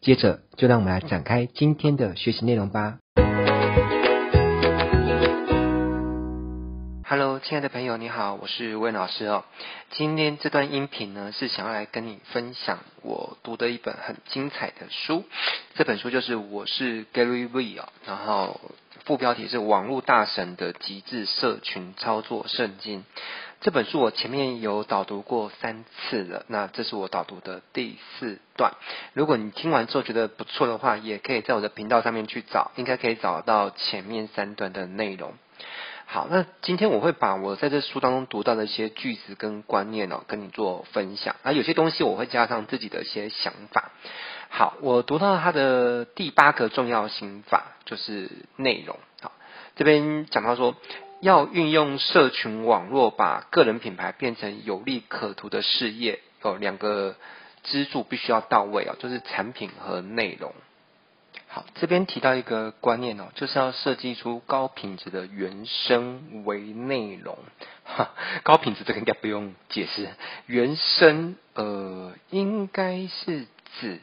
接着，就让我们来展开今天的学习内容吧。Hello，亲爱的朋友，你好，我是魏老师哦。今天这段音频呢，是想要来跟你分享我读的一本很精彩的书。这本书就是《我是 Gary V》哦，然后副标题是《网络大神的极致社群操作圣经》。这本书我前面有导读过三次了，那这是我导读的第四段。如果你听完之后觉得不错的话，也可以在我的频道上面去找，应该可以找到前面三段的内容。好，那今天我会把我在这书当中读到的一些句子跟观念哦，跟你做分享。啊，有些东西我会加上自己的一些想法。好，我读到它的第八个重要心法就是内容。好，这边讲到说。要运用社群网络，把个人品牌变成有利可图的事业，有两个支柱必须要到位哦，就是产品和内容。好，这边提到一个观念哦，就是要设计出高品质的原生微内容。高品质这个应该不用解释，原生呃应该是指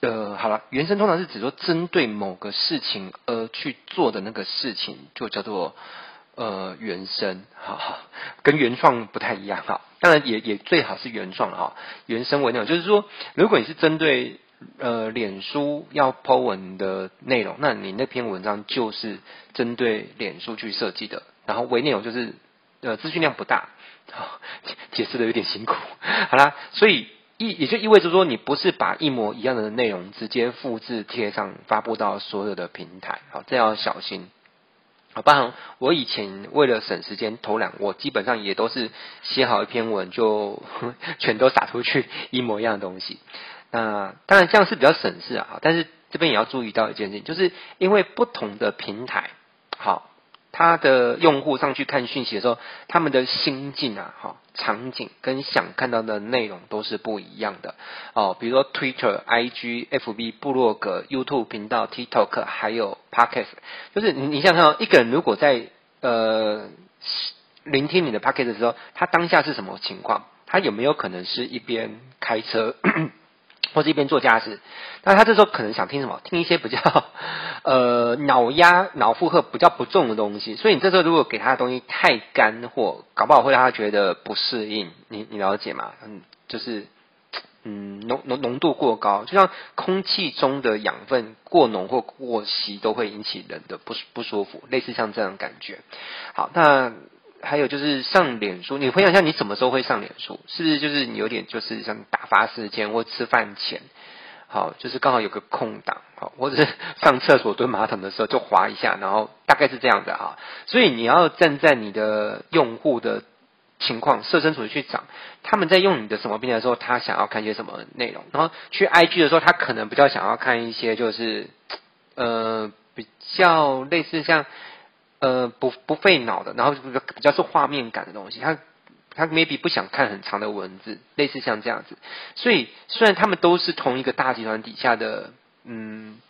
呃好了，原生通常是指说针对某个事情而去做的那个事情，就叫做。呃，原生 哈，跟原创不太一样哈。当然也也最好是原创了哈。原生为内容，就是说，如果你是针对呃脸书要 po 文的内容，那你那篇文章就是针对脸书去设计的。然后微内容就是呃资讯量不大，好，解释的有点辛苦。好啦，所以意也就意味着说，你不是把一模一样的内容直接复制贴上发布到所有的平台，好，这要小心。好，包含我以前为了省时间偷懒，我基本上也都是写好一篇文就 全都撒出去 一模一样的东西。那当然这样是比较省事啊，但是这边也要注意到一件事情，就是因为不同的平台，好。他的用户上去看讯息的时候，他们的心境啊，哈，场景跟想看到的内容都是不一样的哦。比如说 Twitter、IG、FB、部落格、YouTube 频道、TikTok，还有 Podcast，就是你想想，一个人如果在呃聆听你的 Podcast 的时候，他当下是什么情况？他有没有可能是一边开车？或是一边做家事，那他这时候可能想听什么？听一些比较呃脑压、脑负荷比较不重的东西。所以你这时候如果给他的东西太干货，搞不好会让他觉得不适应。你你了解吗？嗯，就是嗯浓浓浓度过高，就像空气中的养分过浓或过稀，都会引起人的不不舒服，类似像这样感觉。好，那。还有就是上脸书，你回想一下，你什么时候会上脸书？是不是就是你有点就是像打发时间或吃饭前，好，就是刚好有个空档，好，或者是上厕所蹲马桶的时候就滑一下，然后大概是这样的啊。所以你要站在你的用户的情况设身处地去找，他们在用你的什么平台的时候，他想要看些什么内容，然后去 IG 的时候，他可能比较想要看一些就是呃比较类似像。呃，不不费脑的，然后比较比较是画面感的东西，他他 maybe 不想看很长的文字，类似像这样子。所以虽然他们都是同一个大集团底下的嗯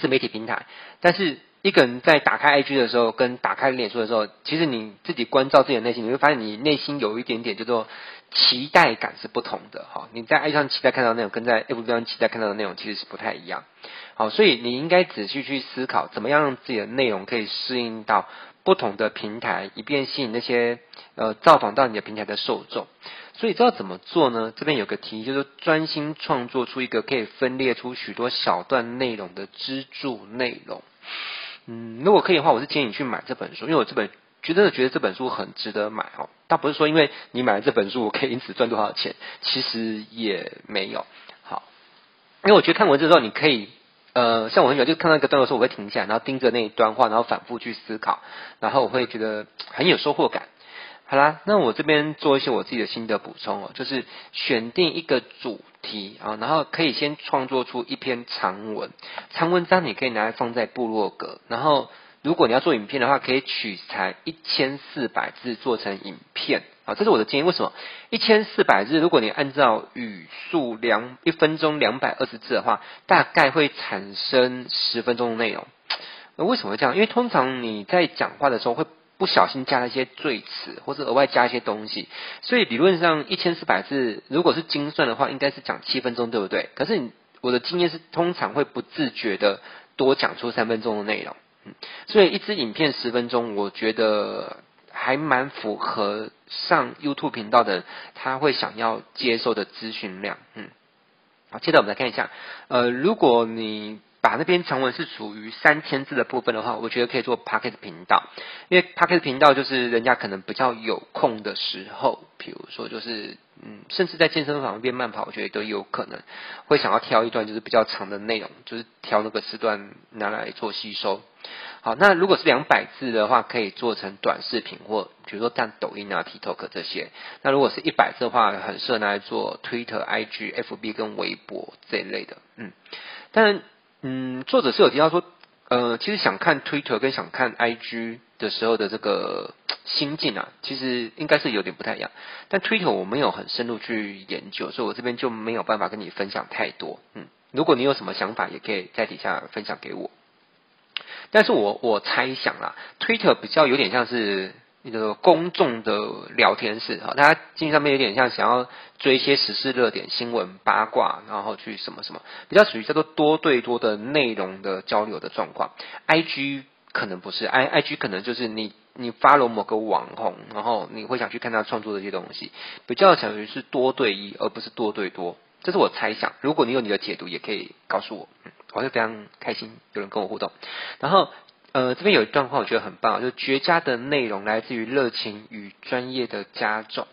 自媒体平台，但是一个人在打开 IG 的时候，跟打开脸书的时候，其实你自己关照自己的内心，你会发现你内心有一点点叫做期待感是不同的哈。你在 IG 上期待看到的内容，跟在 FB 上期待看到的内容其实是不太一样。好，所以你应该仔细去思考，怎么样让自己的内容可以适应到不同的平台，以便吸引那些呃造访到你的平台的受众。所以知道怎么做呢？这边有个题，就是专心创作出一个可以分裂出许多小段内容的支柱内容。嗯，如果可以的话，我是建议你去买这本书，因为我这本觉得觉得这本书很值得买哦。倒不是说因为你买了这本书，我可以因此赚多少钱，其实也没有。好，因为我觉得看文字之后，你可以。呃，像我很喜欢，就看到一个段落的时候，我会停下，然后盯着那一段话，然后反复去思考，然后我会觉得很有收获感。好啦，那我这边做一些我自己的心得补充哦，就是选定一个主题啊，然后可以先创作出一篇长文，长文章你可以拿来放在部落格，然后如果你要做影片的话，可以取材一千四百字做成影片啊，这是我的建议。为什么一千四百字？如果你按照语速两一分钟两百二十字的话，大概会产生十分钟的内容。那为什么会这样？因为通常你在讲话的时候会。不小心加了一些赘词，或者额外加一些东西，所以理论上一千四百字，如果是精算的话，应该是讲七分钟，对不对？可是你我的经验是，通常会不自觉的多讲出三分钟的内容，嗯，所以一支影片十分钟，我觉得还蛮符合上 YouTube 频道的他会想要接受的资讯量，嗯，好，接着我们来看一下，呃，如果你。把那篇长文是属于三千字的部分的话，我觉得可以做 Podcast 频道，因为 Podcast 频道就是人家可能比较有空的时候，比如说就是嗯，甚至在健身房边慢跑，我觉得都有可能会想要挑一段就是比较长的内容，就是挑那个时段拿来做吸收。好，那如果是两百字的话，可以做成短视频或比如说像抖音啊、TikTok 这些。那如果是一百字的话，很适合拿来做 Twitter、IG、FB 跟微博这一类的。嗯，但。嗯，作者是有提到说，呃，其实想看 Twitter 跟想看 IG 的时候的这个心境啊，其实应该是有点不太一样。但 Twitter 我没有很深入去研究，所以我这边就没有办法跟你分享太多。嗯，如果你有什么想法，也可以在底下分享给我。但是我我猜想啦，Twitter 比较有点像是。一个公众的聊天室哈，大家进去上面有点像想要追一些时事热点、新闻八卦，然后去什么什么，比较属于叫做多对多的内容的交流的状况。IG 可能不是，I IG 可能就是你你发了某个网红，然后你会想去看他创作的一些东西，比较想于是多对一，而不是多对多。这是我猜想，如果你有你的解读，也可以告诉我，我会非常开心有人跟我互动，然后。呃，这边有一段话我觉得很棒，就绝佳的内容来自于热情与专业的加重，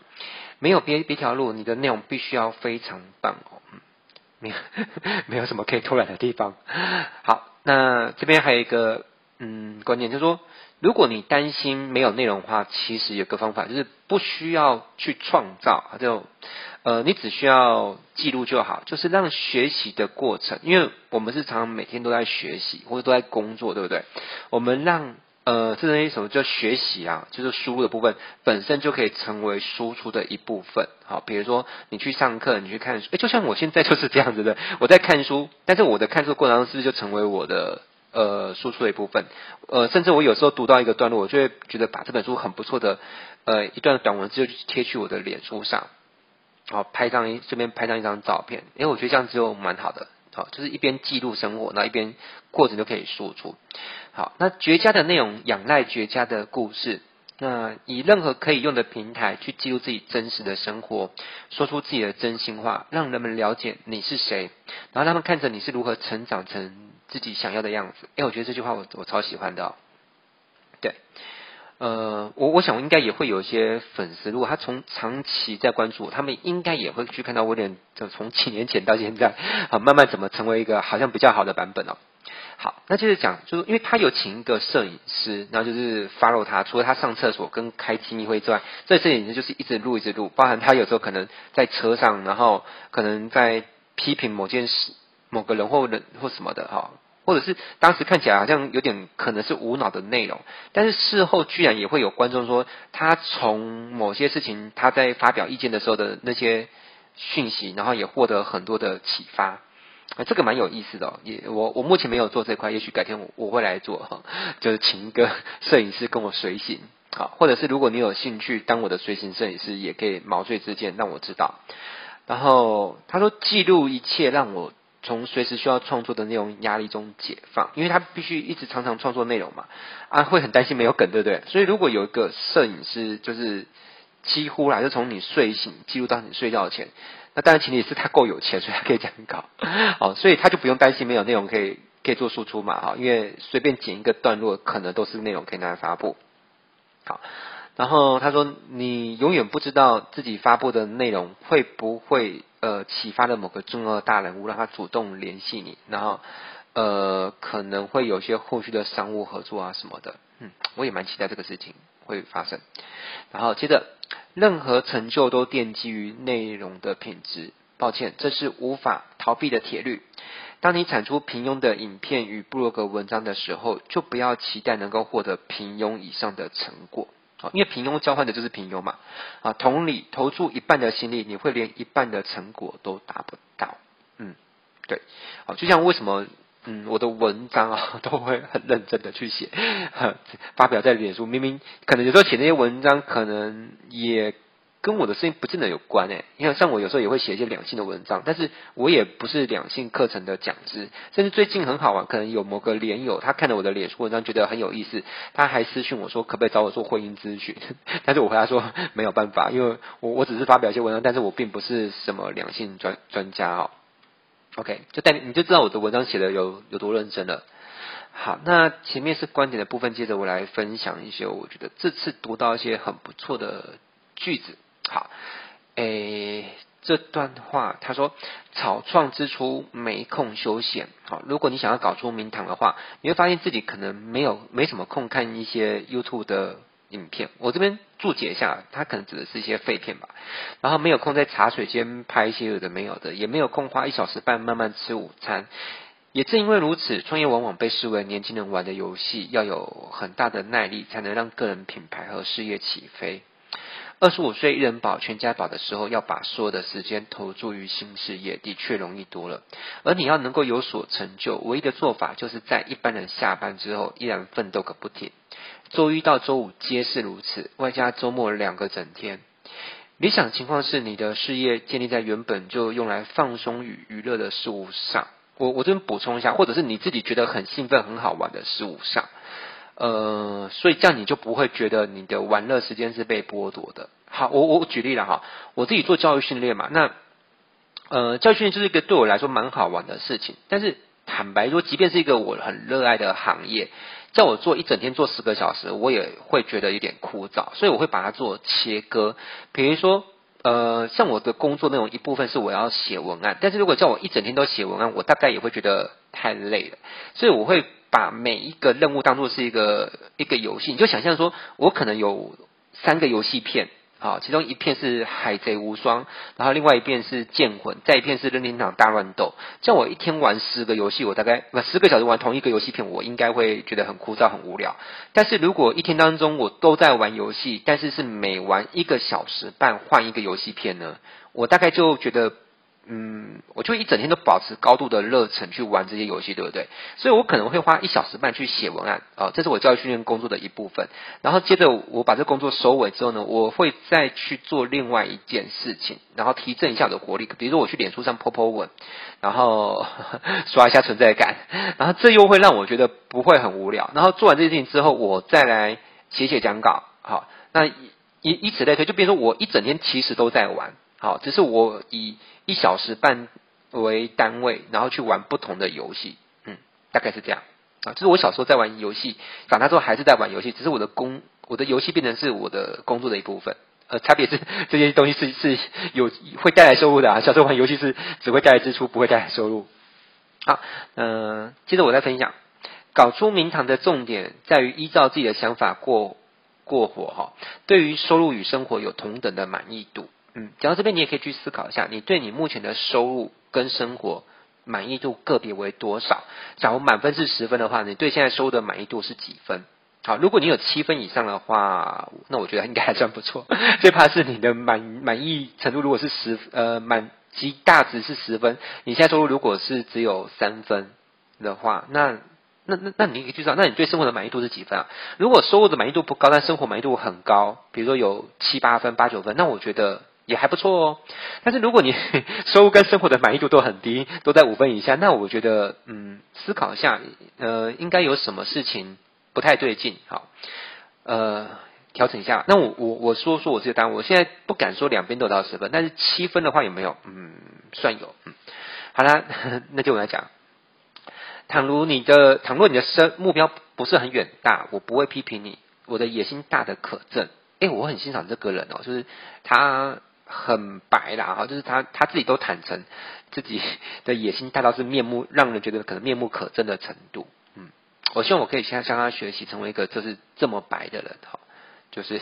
没有别别条路，你的内容必须要非常棒哦，嗯，没有 没有什么可以偷懒的地方。好，那这边还有一个嗯观点，就是说，如果你担心没有内容的话，其实有个方法，就是不需要去创造，就。呃，你只需要记录就好，就是让学习的过程，因为我们是常常每天都在学习或者都在工作，对不对？我们让呃，这是什么叫学习啊？就是输入的部分本身就可以成为输出的一部分。好，比如说你去上课，你去看书，诶，就像我现在就是这样子的，我在看书，但是我的看书过程中是不是就成为我的呃输出的一部分？呃，甚至我有时候读到一个段落，我就会觉得把这本书很不错的呃一段短文字就贴去我的脸书上。好，拍张一这边拍张一张照片，因为我觉得这样子就蛮好的。好，就是一边记录生活，那一边过程就可以输出。好，那绝佳的内容仰赖绝佳的故事。那以任何可以用的平台去记录自己真实的生活，说出自己的真心话，让人们了解你是谁，然后他们看着你是如何成长成自己想要的样子。哎，我觉得这句话我我超喜欢的。对。呃，我我想应该也会有一些粉丝，如果他从长期在关注我，他们应该也会去看到我点，就从几年前到现在，好慢慢怎么成为一个好像比较好的版本哦。好，那就是讲，就是因为他有请一个摄影师，然后就是 follow 他，除了他上厕所跟开机密会之外，这摄影师就是一直录一直录，包含他有时候可能在车上，然后可能在批评某件事、某个人或人或什么的哈。或者是当时看起来好像有点可能是无脑的内容，但是事后居然也会有观众说，他从某些事情他在发表意见的时候的那些讯息，然后也获得很多的启发，啊，这个蛮有意思的哦。也我我目前没有做这块，也许改天我我会来做哈，就是请一个摄影师跟我随行，好，或者是如果你有兴趣当我的随行摄影师，也可以毛遂自荐让我知道。然后他说记录一切让我。从随时需要创作的内容压力中解放，因为他必须一直常常创作内容嘛，啊，会很担心没有梗，对不对？所以如果有一个摄影师，就是几乎啦，就从你睡醒记录到你睡觉前，那当然前提是他够有钱，所以他可以这样搞，哦，所以他就不用担心没有内容可以可以做输出嘛，哈，因为随便剪一个段落，可能都是内容可以拿来发布，好。然后他说：“你永远不知道自己发布的内容会不会呃启发了某个重要的大人物，让他主动联系你，然后呃可能会有些后续的商务合作啊什么的。嗯，我也蛮期待这个事情。会发生。然后接着，任何成就都奠基于内容的品质。抱歉，这是无法逃避的铁律。当你产出平庸的影片与部落格文章的时候，就不要期待能够获得平庸以上的成果。因为平庸交换的就是平庸嘛。啊，同理，投注一半的心力，你会连一半的成果都达不到。嗯，对。好，就像为什么，嗯，我的文章啊，都会很认真的去写，发表在脸书。明明可能有时候写那些文章，可能也。跟我的事情不见得有关诶，因为像我有时候也会写一些两性的文章，但是我也不是两性课程的讲师。甚至最近很好玩，可能有某个脸友，他看了我的脸书文章觉得很有意思，他还私讯我说可不可以找我做婚姻咨询？但是我回答说没有办法，因为我我只是发表一些文章，但是我并不是什么两性专专家哦。OK，就代你就知道我的文章写的有有多认真了。好，那前面是观点的部分，接着我来分享一些我觉得这次读到一些很不错的句子。好，诶，这段话他说：“草创之初，没空休闲。好，如果你想要搞出名堂的话，你会发现自己可能没有没什么空看一些 YouTube 的影片。我这边注解一下，它可能指的是一些废片吧。然后没有空在茶水间拍一些有的没有的，也没有空花一小时半慢慢吃午餐。也正因为如此，创业往往被视为年轻人玩的游戏，要有很大的耐力，才能让个人品牌和事业起飞。”二十五岁一人保全家保的时候，要把所有的时间投注于新事业，的确容易多了。而你要能够有所成就，唯一的做法就是在一般人下班之后，依然奋斗个不停。周一到周五皆是如此，外加周末两个整天。理想情况是你的事业建立在原本就用来放松与娱乐的事物上。我我这边补充一下，或者是你自己觉得很兴奋、很好玩的事物上。呃，所以这样你就不会觉得你的玩乐时间是被剥夺的。好，我我举例了哈，我自己做教育训练嘛，那呃，教育训练就是一个对我来说蛮好玩的事情。但是坦白说，即便是一个我很热爱的行业，叫我做一整天做十个小时，我也会觉得有点枯燥。所以我会把它做切割。比如说，呃，像我的工作内容一部分是我要写文案，但是如果叫我一整天都写文案，我大概也会觉得太累了。所以我会。把每一个任务当做是一个一个游戏，你就想象说，我可能有三个游戏片，啊，其中一片是海贼无双，然后另外一片是剑魂，再一片是任天堂大乱斗。像我一天玩十个游戏，我大概不十个小时玩同一个游戏片，我应该会觉得很枯燥、很无聊。但是如果一天当中我都在玩游戏，但是是每玩一个小时半换一个游戏片呢，我大概就觉得。嗯，我就一整天都保持高度的热忱去玩这些游戏，对不对？所以我可能会花一小时半去写文案，啊，这是我教育训练工作的一部分。然后接着我把这工作收尾之后呢，我会再去做另外一件事情，然后提振一下我的活力。比如说我去脸书上 po po 文，然后 刷一下存在感，然后这又会让我觉得不会很无聊。然后做完这件事情之后，我再来写写讲稿，好，那以以此类推，就比如说我一整天其实都在玩。好，只是我以一小时半为单位，然后去玩不同的游戏，嗯，大概是这样啊。就是我小时候在玩游戏，长大之后还是在玩游戏，只是我的工，我的游戏变成是我的工作的一部分。呃，差别是这些东西是是有会带来收入的啊。小时候玩游戏是只会带来支出，不会带来收入。好，嗯、呃，接着我再分享，搞出名堂的重点在于依照自己的想法过过活哈。对于收入与生活有同等的满意度。嗯，讲到这边，你也可以去思考一下，你对你目前的收入跟生活满意度个别为多少？假如满分是十分的话，你对现在收入的满意度是几分？好，如果你有七分以上的话，那我觉得应该还算不错。最怕是你的满满意程度如果是十呃满极大值是十分，你现在收入如果是只有三分的话，那那那那你可以去知道，那你对生活的满意度是几分啊？如果收入的满意度不高，但生活满意度很高，比如说有七八分、八九分，那我觉得。也还不错哦，但是如果你 收入跟生活的满意度都很低，都在五分以下，那我觉得，嗯，思考一下，呃，应该有什么事情不太对劲，好，呃，调整一下。那我我我说说我这个单，我现在不敢说两边都到十分，但是七分的话有没有？嗯，算有。嗯，好啦，那就我来讲，倘如你的倘若你的生目标不是很远大，我不会批评你，我的野心大的可憎。诶，我很欣赏这个人哦，就是他。很白啦，哈，就是他他自己都坦诚自己的野心大到是面目让人觉得可能面目可憎的程度，嗯，我希望我可以向向他学习，成为一个就是这么白的人，哈，就是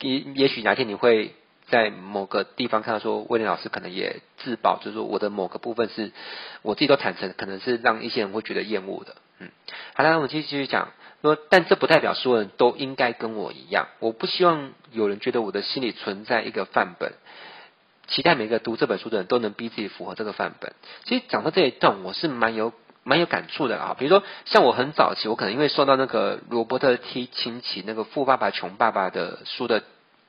也也许哪天你会在某个地方看到说，威廉老师可能也自曝，就是说我的某个部分是我自己都坦诚，可能是让一些人会觉得厌恶的。嗯，好了，我们继续继续讲说，但这不代表所有人都应该跟我一样。我不希望有人觉得我的心里存在一个范本，期待每个读这本书的人都能逼自己符合这个范本。其实讲到这一段，我是蛮有。蛮有感触的啊，比如说像我很早期，我可能因为受到那个罗伯特 T 亲戚那个《富爸爸穷爸爸》的书的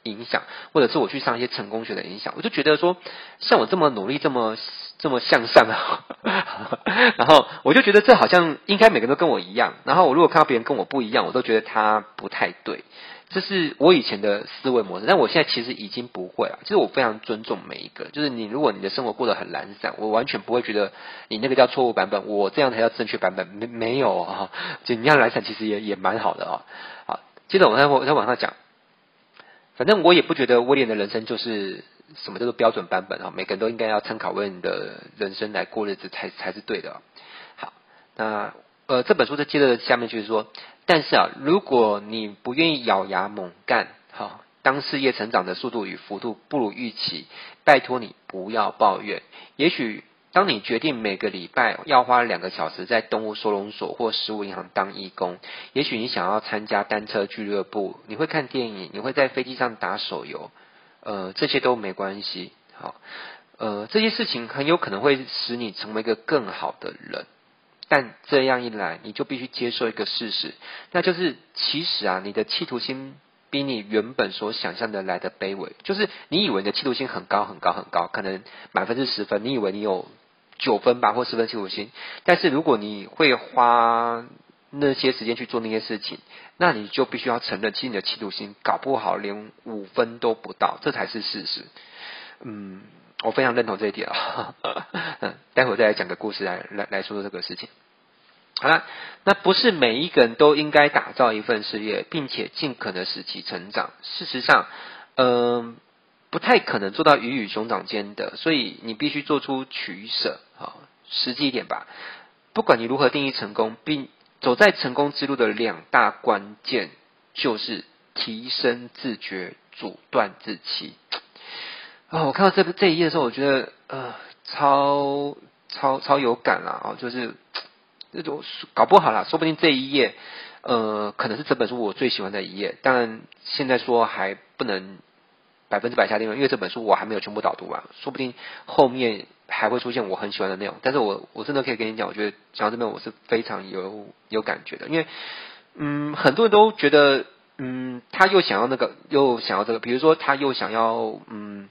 影响，或者是我去上一些成功学的影响，我就觉得说，像我这么努力，这么这么向上啊，然后我就觉得这好像应该每个人都跟我一样，然后我如果看到别人跟我不一样，我都觉得他不太对。这是我以前的思维模式，但我现在其实已经不会了。其实我非常尊重每一个，就是你，如果你的生活过得很懒散，我完全不会觉得你那个叫错误版本，我这样才叫正确版本。没没有啊？就你这样懒散，其实也也蛮好的啊。好，接着我在我在网上讲，反正我也不觉得威廉的人生就是什么叫做标准版本啊。每个人都应该要参考威廉的人生来过日子才才是对的。好，那呃这本书的接着下面就是说。但是啊，如果你不愿意咬牙猛干，好，当事业成长的速度与幅度不如预期，拜托你不要抱怨。也许当你决定每个礼拜要花两个小时在动物收容所或食物银行当义工，也许你想要参加单车俱乐部，你会看电影，你会在飞机上打手游，呃，这些都没关系。好，呃，这些事情很有可能会使你成为一个更好的人。但这样一来，你就必须接受一个事实，那就是其实啊，你的企图心比你原本所想象的来的卑微。就是你以为你的企图心很高很高很高，可能满分是十分，你以为你有九分吧或十分七五心。但是如果你会花那些时间去做那些事情，那你就必须要承认，其实你的企图心搞不好连五分都不到，这才是事实。嗯。我非常认同这一点啊，嗯，待会再来讲个故事来来来说说这个事情。好了，那不是每一个人都应该打造一份事业，并且尽可能使其成长。事实上，嗯、不太可能做到鱼与熊掌兼得，所以你必须做出取舍啊。实际一点吧，不管你如何定义成功，并走在成功之路的两大关键就是提升自觉，阻断自欺。哦，我看到这这一页的时候，我觉得呃，超超超有感啦！哦，就是这种搞不好啦，说不定这一页呃，可能是这本书我最喜欢的一页。当然，现在说还不能百分之百下定论，因为这本书我还没有全部导读完，说不定后面还会出现我很喜欢的内容。但是我我真的可以跟你讲，我觉得讲到这边我是非常有有感觉的，因为嗯，很多人都觉得嗯，他又想要那个，又想要这个，比如说他又想要嗯。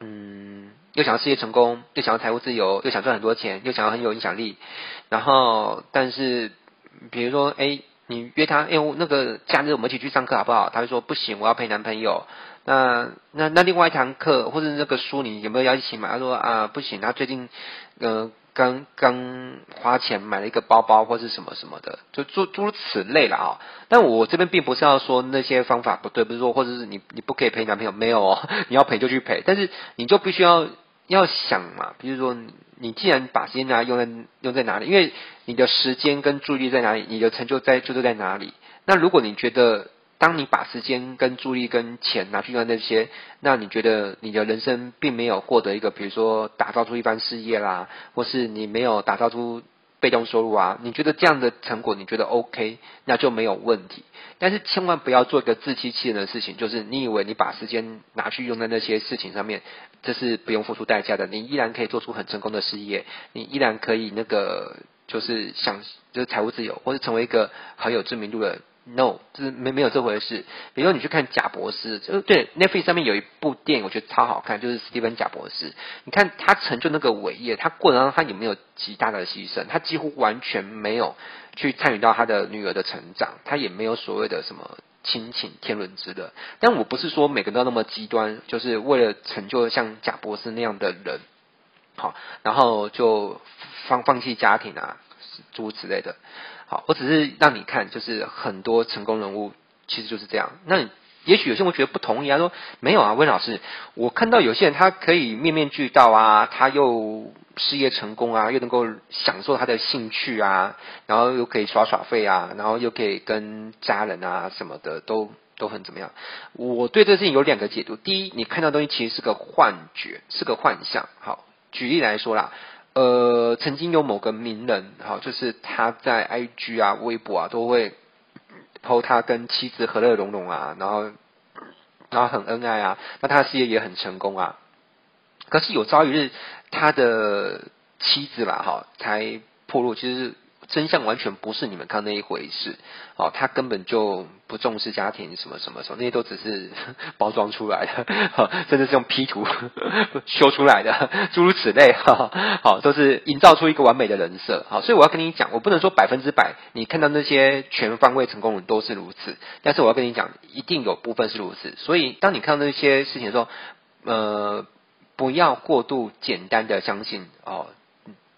嗯，又想要事业成功，又想要财务自由，又想赚很多钱，又想要很有影响力。然后，但是，比如说，哎，你约他，哎，那个假日我们一起去上课好不好？他会说不行，我要陪男朋友。那那那另外一堂课或者那个书，你有没有要一起买？他说啊，不行，他最近，呃。刚刚花钱买了一个包包或是什么什么的，就诸诸如此类了啊。但我这边并不是要说那些方法不对，不是说或者是你你不可以陪男朋友，没有哦，你要陪就去陪。但是你就必须要要想嘛，比如说你既然把时间拿来用在用在哪里，因为你的时间跟注意力在哪里，你的成就在就在哪里。那如果你觉得，当你把时间、跟注意力、跟钱拿去用那些，那你觉得你的人生并没有获得一个，比如说打造出一番事业啦，或是你没有打造出被动收入啊？你觉得这样的成果你觉得 OK，那就没有问题。但是千万不要做一个自欺欺人的事情，就是你以为你把时间拿去用在那些事情上面，这是不用付出代价的，你依然可以做出很成功的事业，你依然可以那个就是想就是财务自由，或者成为一个很有知名度的。No，就是没没有这回事。比如说你去看贾博士，就对 Netflix 上面有一部电影，我觉得超好看，就是史蒂芬贾博士。你看他成就那个伟业，他过程当中他有没有极大的牺牲？他几乎完全没有去参与到他的女儿的成长，他也没有所谓的什么亲情天伦之乐。但我不是说每个人都那么极端，就是为了成就像贾博士那样的人，好，然后就放放弃家庭啊，诸如此类的。好，我只是让你看，就是很多成功人物其实就是这样。那也许有些人会觉得不同意啊，说没有啊，温老师，我看到有些人他可以面面俱到啊，他又事业成功啊，又能够享受他的兴趣啊，然后又可以耍耍废啊，然后又可以跟家人啊什么的都都很怎么样？我对这事情有两个解读。第一，你看到东西其实是个幻觉，是个幻象。好，举例来说啦，呃，曾经有某个名人，哈，就是他在 IG 啊、微博啊都会 po 他跟妻子和乐融融啊，然后然后很恩爱啊，那他的事业也很成功啊。可是有朝一日，他的妻子啦，哈，才破落，其实。真相完全不是你们看那一回事，哦，他根本就不重视家庭，什么什么什么，那些都只是 包装出来的，哦、甚至是用 P 图 修出来的，诸如此类，哈、哦，好，都是营造出一个完美的人设，好，所以我要跟你讲，我不能说百分之百，你看到那些全方位成功人都是如此，但是我要跟你讲，一定有部分是如此，所以当你看到那些事情的时候，呃，不要过度简单的相信，哦，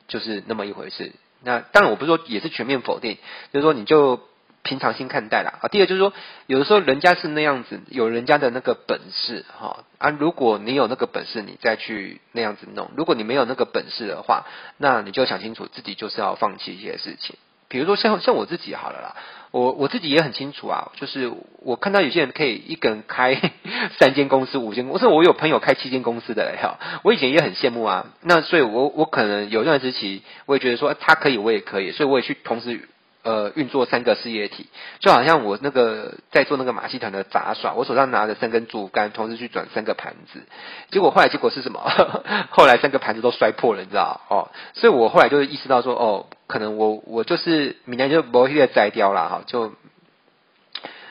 就是那么一回事。那当然，我不是说也是全面否定，就是说你就平常心看待啦。啊。第二就是说，有的时候人家是那样子，有人家的那个本事哈啊。如果你有那个本事，你再去那样子弄；如果你没有那个本事的话，那你就想清楚，自己就是要放弃一些事情。比如说像像我自己好了啦，我我自己也很清楚啊，就是我看到有些人可以一个人开 三间公司、五间公司，我有朋友开七间公司的哈，我以前也很羡慕啊。那所以我我可能有段时期，我也觉得说他可以，我也可以，所以我也去同时。呃，运作三个事业体，就好像我那个在做那个马戏团的杂耍，我手上拿着三根竹竿，同时去转三个盘子，结果后来结果是什么？后来三个盘子都摔破了，你知道哦，所以我后来就意识到说，哦，可能我我就是明年就不会再摘掉了哈，就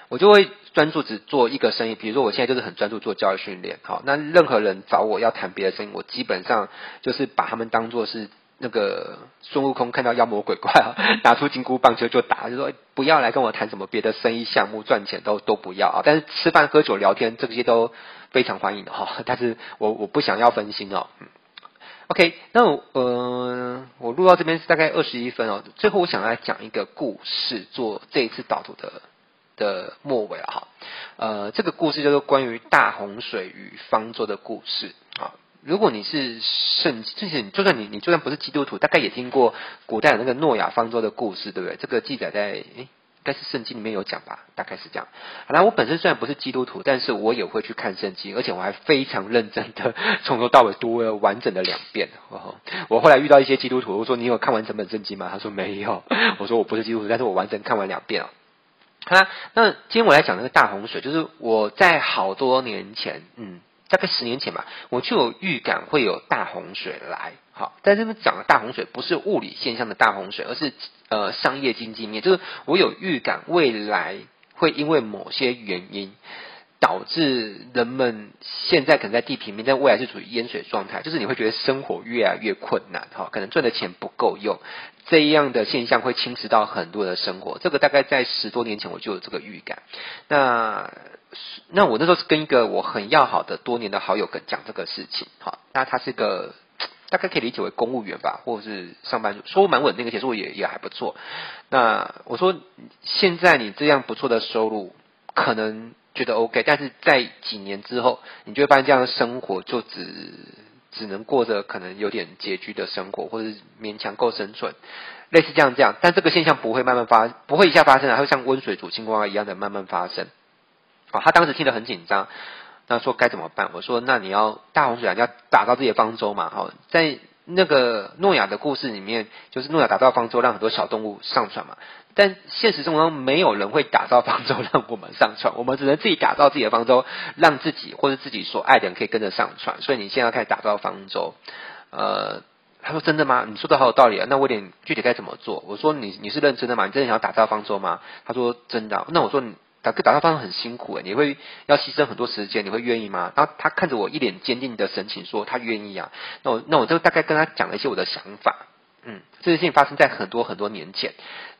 我就会专注只做一个生意，比如说我现在就是很专注做教育训练，好，那任何人找我要谈别的生意，我基本上就是把他们当做是。那个孙悟空看到妖魔鬼怪啊，拿出金箍棒就就打，就说不要来跟我谈什么别的生意项目，赚钱都都不要啊。但是吃饭喝酒聊天这些都非常欢迎的 哈。但是我我不想要分心哦。，OK，那我呃我录到这边是大概二十一分哦。最后我想来讲一个故事，做这一次导图的的末尾了哈。呃，这个故事就是关于大洪水与方舟的故事。如果你是圣，就是就算你你就算不是基督徒，大概也听过古代的那个诺亚方舟的故事，对不对？这个记载在诶，应该是圣经里面有讲吧？大概是这样。好啦，我本身虽然不是基督徒，但是我也会去看圣经，而且我还非常认真的从头到尾读了完整的两遍。我后来遇到一些基督徒，我说你有看完整本圣经吗？他说没有。我说我不是基督徒，但是我完整看完两遍哦。好，那今天我来讲那个大洪水，就是我在好多年前，嗯。大概十年前吧，我就有预感会有大洪水来。好，但这边讲的大洪水不是物理现象的大洪水，而是呃商业经济面，就是我有预感未来会因为某些原因导致人们现在可能在地平面，但未来是处于淹水状态，就是你会觉得生活越来越困难，哈，可能赚的钱不够用，这样的现象会侵蚀到很多的生活。这个大概在十多年前我就有这个预感。那。那我那时候是跟一个我很要好的多年的好友跟讲这个事情，好，那他是个大概可以理解为公务员吧，或者是上班族，收入蛮稳定的，其实我也也还不错。那我说现在你这样不错的收入，可能觉得 OK，但是在几年之后，你就会发现这样的生活就只只能过着可能有点拮据的生活，或者勉强够生存，类似这样这样。但这个现象不会慢慢发，不会一下发生，还会像温水煮青蛙一样的慢慢发生。哦，他当时听得很紧张，那说该怎么办？我说，那你要大洪水啊，你要打造自己的方舟嘛。好，在那个诺亚的故事里面，就是诺亚打造方舟，让很多小动物上船嘛。但现实生活中没有人会打造方舟 让我们上船，我们只能自己打造自己的方舟，让自己或者自己所爱的人可以跟着上船。所以你现在要开始打造方舟。呃，他说真的吗？你说的好有道理啊。那我点具体该怎么做？我说你你是认真的吗？你真的想要打造方舟吗？他说真的。那我说你。打个打造方舟很辛苦诶，你会要牺牲很多时间，你会愿意吗？然后他看着我一脸坚定的神情说他愿意啊。那我那我就大概跟他讲了一些我的想法。嗯，这件事情发生在很多很多年前。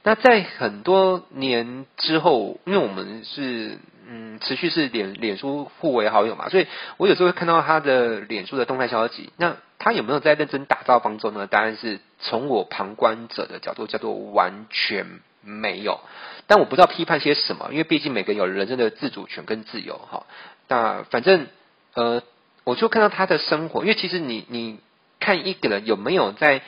那在很多年之后，因为我们是嗯持续是脸脸书互为好友嘛，所以我有时候会看到他的脸书的动态消息。那他有没有在认真打造方舟呢？答案是从我旁观者的角度叫做完全没有。但我不知道批判些什么，因为毕竟每个人有人生的自主权跟自由哈。那反正呃，我就看到他的生活，因为其实你你看一个人有没有在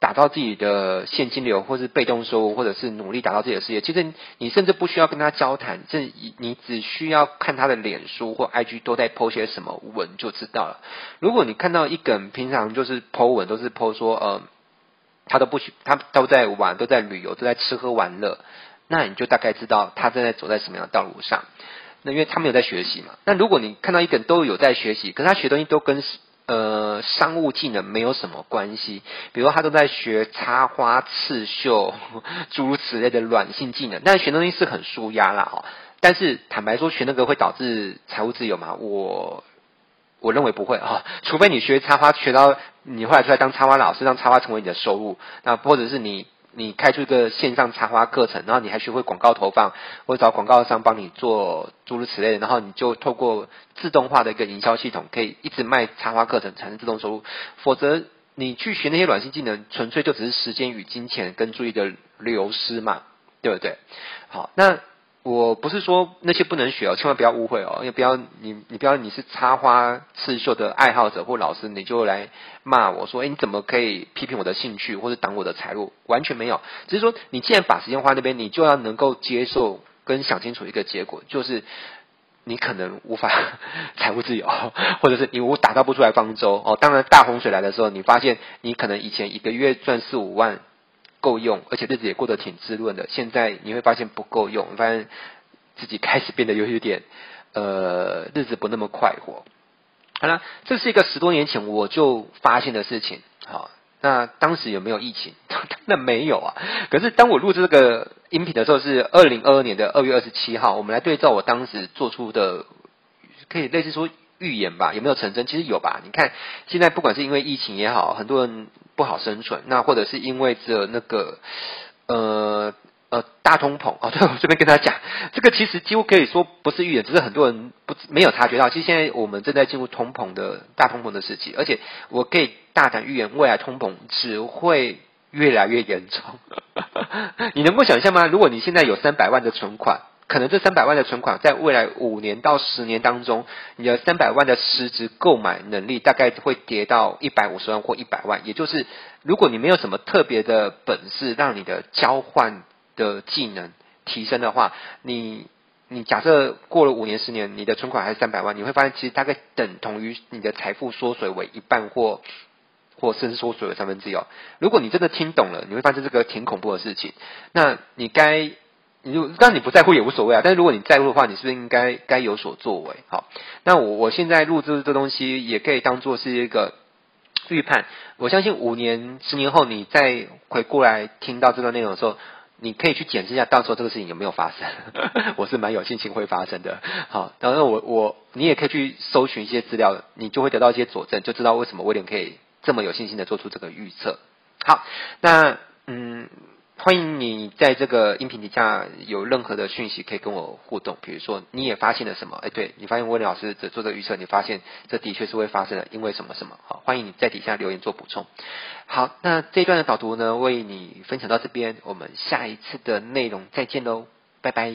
打造自己的现金流，或是被动收入，或者是努力打造自己的事业。其实你甚至不需要跟他交谈，这你只需要看他的脸书或 IG 都在 po 些什么文就知道了。如果你看到一个人平常就是 po 文，都是 po 说呃，他都不许他都在玩，都在旅游，都在吃喝玩乐，那你就大概知道他正在走在什么样的道路上。那因为他没有在学习嘛。那如果你看到一个人都有在学习，可是他学东西都跟呃，商务技能没有什么关系，比如他都在学插花、刺绣，诸如此类的软性技能，但是学东西是很舒压啦哈。但是坦白说，学那个会导致财务自由吗？我我认为不会哈，除非你学插花学到你后来出来当插花老师，让插花成为你的收入，那或者是你。你开出一个线上插花课程，然后你还学会广告投放，或者找广告商帮你做诸如此类的，然后你就透过自动化的一个营销系统，可以一直卖插花课程，产生自动收入。否则，你去学那些软性技能，纯粹就只是时间与金钱跟注意的流失嘛，对不对？好，那。我不是说那些不能学哦，千万不要误会哦，也不要你你不要你是插花刺绣的爱好者或老师，你就来骂我说，诶，你怎么可以批评我的兴趣或者挡我的财路？完全没有，只是说你既然把时间花那边，你就要能够接受跟想清楚一个结果，就是你可能无法财务自由，或者是你无打造不出来方舟哦。当然大洪水来的时候，你发现你可能以前一个月赚四五万。够用，而且日子也过得挺滋润的。现在你会发现不够用，发现自己开始变得有一点，呃，日子不那么快活。好了，这是一个十多年前我就发现的事情。好，那当时有没有疫情？那没有啊。可是当我录这个音频的时候，是二零二二年的二月二十七号。我们来对照我当时做出的，可以类似说预言吧？有没有成真？其实有吧。你看，现在不管是因为疫情也好，很多人。不好生存，那或者是因为这那个呃呃大通膨哦，对，我这边跟他讲，这个其实几乎可以说不是预言，只是很多人不没有察觉到。其实现在我们正在进入通膨的大通膨的时期，而且我可以大胆预言，未来通膨只会越来越严重。你能够想象吗？如果你现在有三百万的存款。可能这三百万的存款，在未来五年到十年当中，你的三百万的实质购买能力大概会跌到一百五十万或一百万。也就是，如果你没有什么特别的本事，让你的交换的技能提升的话，你你假设过了五年十年，你的存款还是三百万，你会发现其实大概等同于你的财富缩水为一半或或甚至缩水为三分之一哦。如果你真的听懂了，你会发现这个挺恐怖的事情。那你该。你就当然你不在乎也无所谓啊，但是如果你在乎的话，你是不是应该该有所作为？好，那我我现在录制这东西也可以当做是一个预判。我相信五年、十年后，你再回过来听到这段内容的时候，你可以去检视一下，到时候这个事情有没有发生。我是蛮有信心会发生的。好，然后我我你也可以去搜寻一些资料，你就会得到一些佐证，就知道为什么威廉可以这么有信心的做出这个预测。好，那嗯。欢迎你在这个音频底下有任何的讯息可以跟我互动，比如说你也发现了什么？哎，对，你发现威廉老师只做这个预测，你发现这的确是会发生的，因为什么什么？好，欢迎你在底下留言做补充。好，那这一段的导读呢，为你分享到这边，我们下一次的内容再见喽，拜拜。